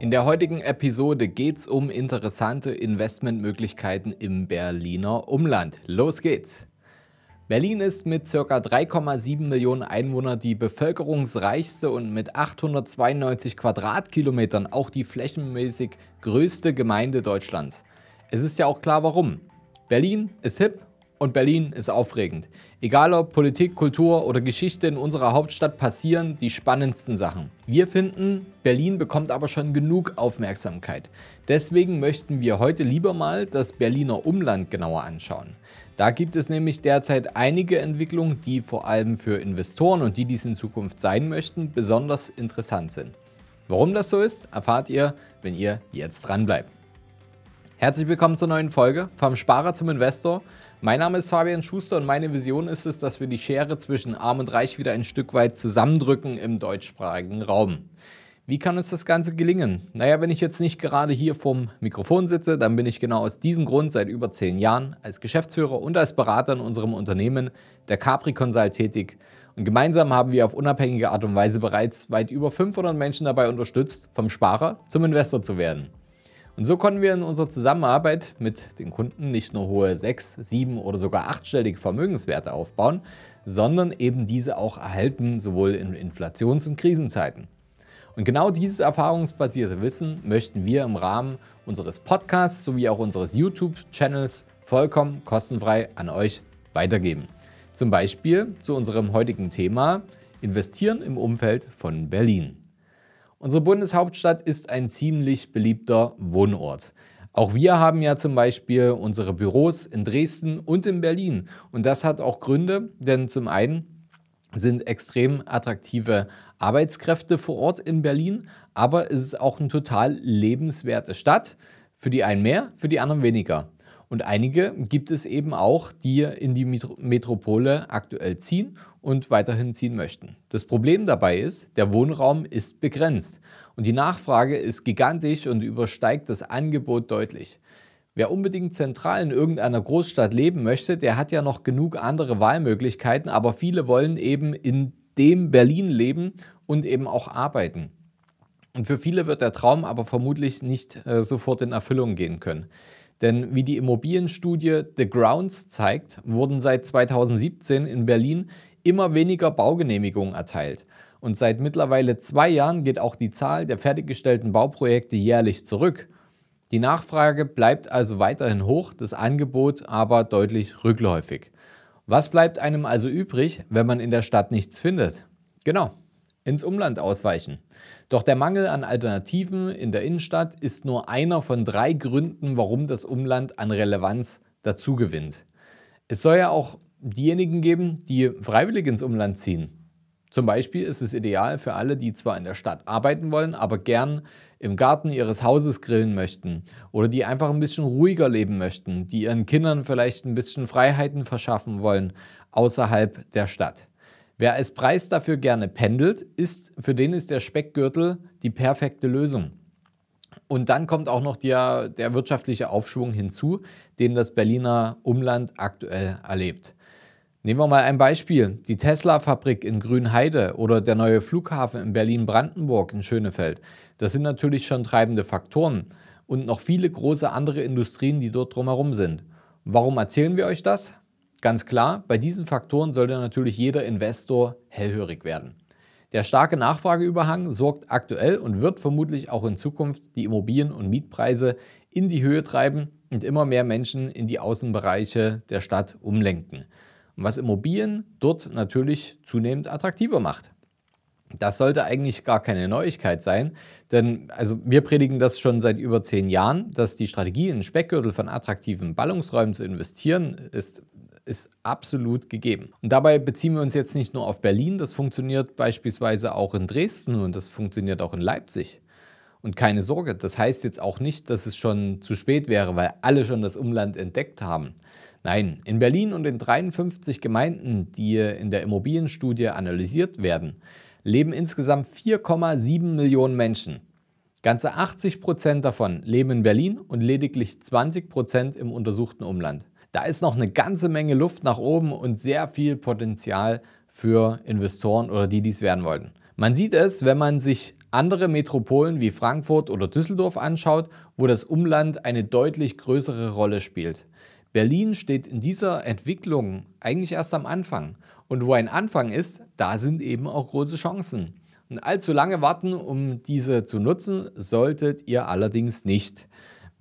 In der heutigen Episode geht es um interessante Investmentmöglichkeiten im Berliner Umland. Los geht's! Berlin ist mit ca. 3,7 Millionen Einwohnern die bevölkerungsreichste und mit 892 Quadratkilometern auch die flächenmäßig größte Gemeinde Deutschlands. Es ist ja auch klar warum. Berlin ist hip und Berlin ist aufregend. Egal ob Politik, Kultur oder Geschichte in unserer Hauptstadt passieren die spannendsten Sachen. Wir finden, Berlin bekommt aber schon genug Aufmerksamkeit. Deswegen möchten wir heute lieber mal das Berliner Umland genauer anschauen. Da gibt es nämlich derzeit einige Entwicklungen, die vor allem für Investoren und die dies in Zukunft sein möchten, besonders interessant sind. Warum das so ist, erfahrt ihr, wenn ihr jetzt dran bleibt. Herzlich willkommen zur neuen Folge vom Sparer zum Investor. Mein Name ist Fabian Schuster und meine Vision ist es, dass wir die Schere zwischen Arm und Reich wieder ein Stück weit zusammendrücken im deutschsprachigen Raum. Wie kann uns das Ganze gelingen? Naja, wenn ich jetzt nicht gerade hier vorm Mikrofon sitze, dann bin ich genau aus diesem Grund seit über zehn Jahren als Geschäftsführer und als Berater in unserem Unternehmen, der Capri Consult, tätig. Und gemeinsam haben wir auf unabhängige Art und Weise bereits weit über 500 Menschen dabei unterstützt, vom Sparer zum Investor zu werden. Und so konnten wir in unserer Zusammenarbeit mit den Kunden nicht nur hohe sechs, sieben oder sogar achtstellige Vermögenswerte aufbauen, sondern eben diese auch erhalten, sowohl in Inflations- und Krisenzeiten. Und genau dieses erfahrungsbasierte Wissen möchten wir im Rahmen unseres Podcasts sowie auch unseres YouTube-Channels vollkommen kostenfrei an euch weitergeben. Zum Beispiel zu unserem heutigen Thema Investieren im Umfeld von Berlin. Unsere Bundeshauptstadt ist ein ziemlich beliebter Wohnort. Auch wir haben ja zum Beispiel unsere Büros in Dresden und in Berlin. Und das hat auch Gründe, denn zum einen sind extrem attraktive Arbeitskräfte vor Ort in Berlin, aber es ist auch eine total lebenswerte Stadt. Für die einen mehr, für die anderen weniger. Und einige gibt es eben auch, die in die Metropole aktuell ziehen und weiterhin ziehen möchten. Das Problem dabei ist, der Wohnraum ist begrenzt und die Nachfrage ist gigantisch und übersteigt das Angebot deutlich. Wer unbedingt zentral in irgendeiner Großstadt leben möchte, der hat ja noch genug andere Wahlmöglichkeiten, aber viele wollen eben in dem Berlin leben und eben auch arbeiten. Und für viele wird der Traum aber vermutlich nicht äh, sofort in Erfüllung gehen können. Denn wie die Immobilienstudie The Grounds zeigt, wurden seit 2017 in Berlin immer weniger Baugenehmigungen erteilt. Und seit mittlerweile zwei Jahren geht auch die Zahl der fertiggestellten Bauprojekte jährlich zurück. Die Nachfrage bleibt also weiterhin hoch, das Angebot aber deutlich rückläufig. Was bleibt einem also übrig, wenn man in der Stadt nichts findet? Genau, ins Umland ausweichen. Doch der Mangel an Alternativen in der Innenstadt ist nur einer von drei Gründen, warum das Umland an Relevanz dazugewinnt. Es soll ja auch diejenigen geben, die freiwillig ins Umland ziehen. Zum Beispiel ist es ideal für alle, die zwar in der Stadt arbeiten wollen, aber gern im Garten ihres Hauses grillen möchten oder die einfach ein bisschen ruhiger leben möchten, die ihren Kindern vielleicht ein bisschen Freiheiten verschaffen wollen außerhalb der Stadt. Wer als Preis dafür gerne pendelt, ist, für den ist der Speckgürtel die perfekte Lösung. Und dann kommt auch noch der, der wirtschaftliche Aufschwung hinzu, den das Berliner Umland aktuell erlebt. Nehmen wir mal ein Beispiel. Die Tesla-Fabrik in Grünheide oder der neue Flughafen in Berlin-Brandenburg in Schönefeld. Das sind natürlich schon treibende Faktoren und noch viele große andere Industrien, die dort drumherum sind. Warum erzählen wir euch das? Ganz klar, bei diesen Faktoren sollte natürlich jeder Investor hellhörig werden. Der starke Nachfrageüberhang sorgt aktuell und wird vermutlich auch in Zukunft die Immobilien- und Mietpreise in die Höhe treiben und immer mehr Menschen in die Außenbereiche der Stadt umlenken. Was Immobilien dort natürlich zunehmend attraktiver macht. Das sollte eigentlich gar keine Neuigkeit sein, denn also wir predigen das schon seit über zehn Jahren, dass die Strategie in Speckgürtel von attraktiven Ballungsräumen zu investieren ist ist absolut gegeben. Und dabei beziehen wir uns jetzt nicht nur auf Berlin, das funktioniert beispielsweise auch in Dresden und das funktioniert auch in Leipzig. Und keine Sorge, das heißt jetzt auch nicht, dass es schon zu spät wäre, weil alle schon das Umland entdeckt haben. Nein, in Berlin und in 53 Gemeinden, die in der Immobilienstudie analysiert werden, leben insgesamt 4,7 Millionen Menschen. Ganze 80 Prozent davon leben in Berlin und lediglich 20 Prozent im untersuchten Umland. Da ist noch eine ganze Menge Luft nach oben und sehr viel Potenzial für Investoren oder die, die es werden wollten. Man sieht es, wenn man sich andere Metropolen wie Frankfurt oder Düsseldorf anschaut, wo das Umland eine deutlich größere Rolle spielt. Berlin steht in dieser Entwicklung eigentlich erst am Anfang. Und wo ein Anfang ist, da sind eben auch große Chancen. Und allzu lange warten, um diese zu nutzen, solltet ihr allerdings nicht.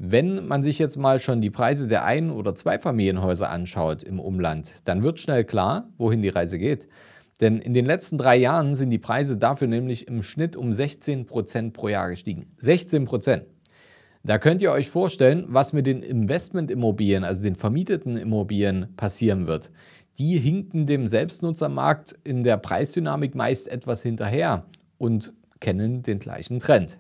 Wenn man sich jetzt mal schon die Preise der Ein- oder Zweifamilienhäuser anschaut im Umland, dann wird schnell klar, wohin die Reise geht. Denn in den letzten drei Jahren sind die Preise dafür nämlich im Schnitt um 16 Prozent pro Jahr gestiegen. 16 Prozent. Da könnt ihr euch vorstellen, was mit den Investmentimmobilien, also den vermieteten Immobilien, passieren wird. Die hinken dem Selbstnutzermarkt in der Preisdynamik meist etwas hinterher und kennen den gleichen Trend.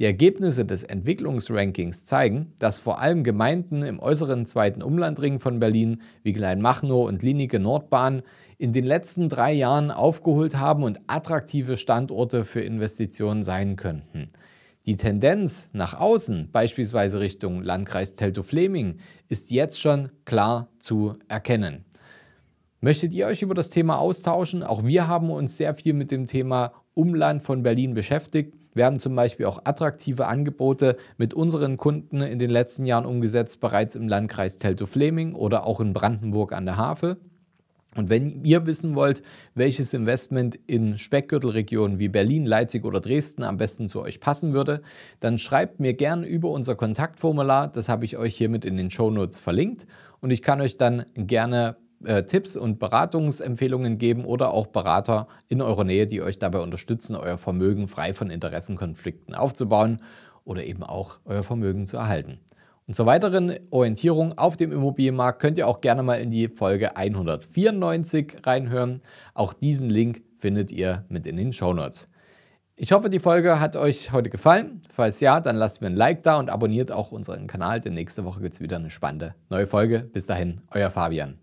Die Ergebnisse des Entwicklungsrankings zeigen, dass vor allem Gemeinden im äußeren zweiten Umlandring von Berlin wie Kleinmachnow und Linike Nordbahn in den letzten drei Jahren aufgeholt haben und attraktive Standorte für Investitionen sein könnten. Die Tendenz nach außen, beispielsweise Richtung Landkreis Teltow-Fleming, ist jetzt schon klar zu erkennen. Möchtet ihr euch über das Thema austauschen? Auch wir haben uns sehr viel mit dem Thema Umland von Berlin beschäftigt. Wir haben zum Beispiel auch attraktive Angebote mit unseren Kunden in den letzten Jahren umgesetzt, bereits im Landkreis Teltow-Fleming oder auch in Brandenburg an der Havel. Und wenn ihr wissen wollt, welches Investment in Speckgürtelregionen wie Berlin, Leipzig oder Dresden am besten zu euch passen würde, dann schreibt mir gerne über unser Kontaktformular. Das habe ich euch hiermit in den Show Notes verlinkt. Und ich kann euch dann gerne äh, Tipps und Beratungsempfehlungen geben oder auch Berater in eurer Nähe, die euch dabei unterstützen, euer Vermögen frei von Interessenkonflikten aufzubauen oder eben auch euer Vermögen zu erhalten. Und zur weiteren Orientierung auf dem Immobilienmarkt könnt ihr auch gerne mal in die Folge 194 reinhören. Auch diesen Link findet ihr mit in den Show Notes. Ich hoffe, die Folge hat euch heute gefallen. Falls ja, dann lasst mir ein Like da und abonniert auch unseren Kanal, denn nächste Woche gibt es wieder eine spannende neue Folge. Bis dahin, euer Fabian.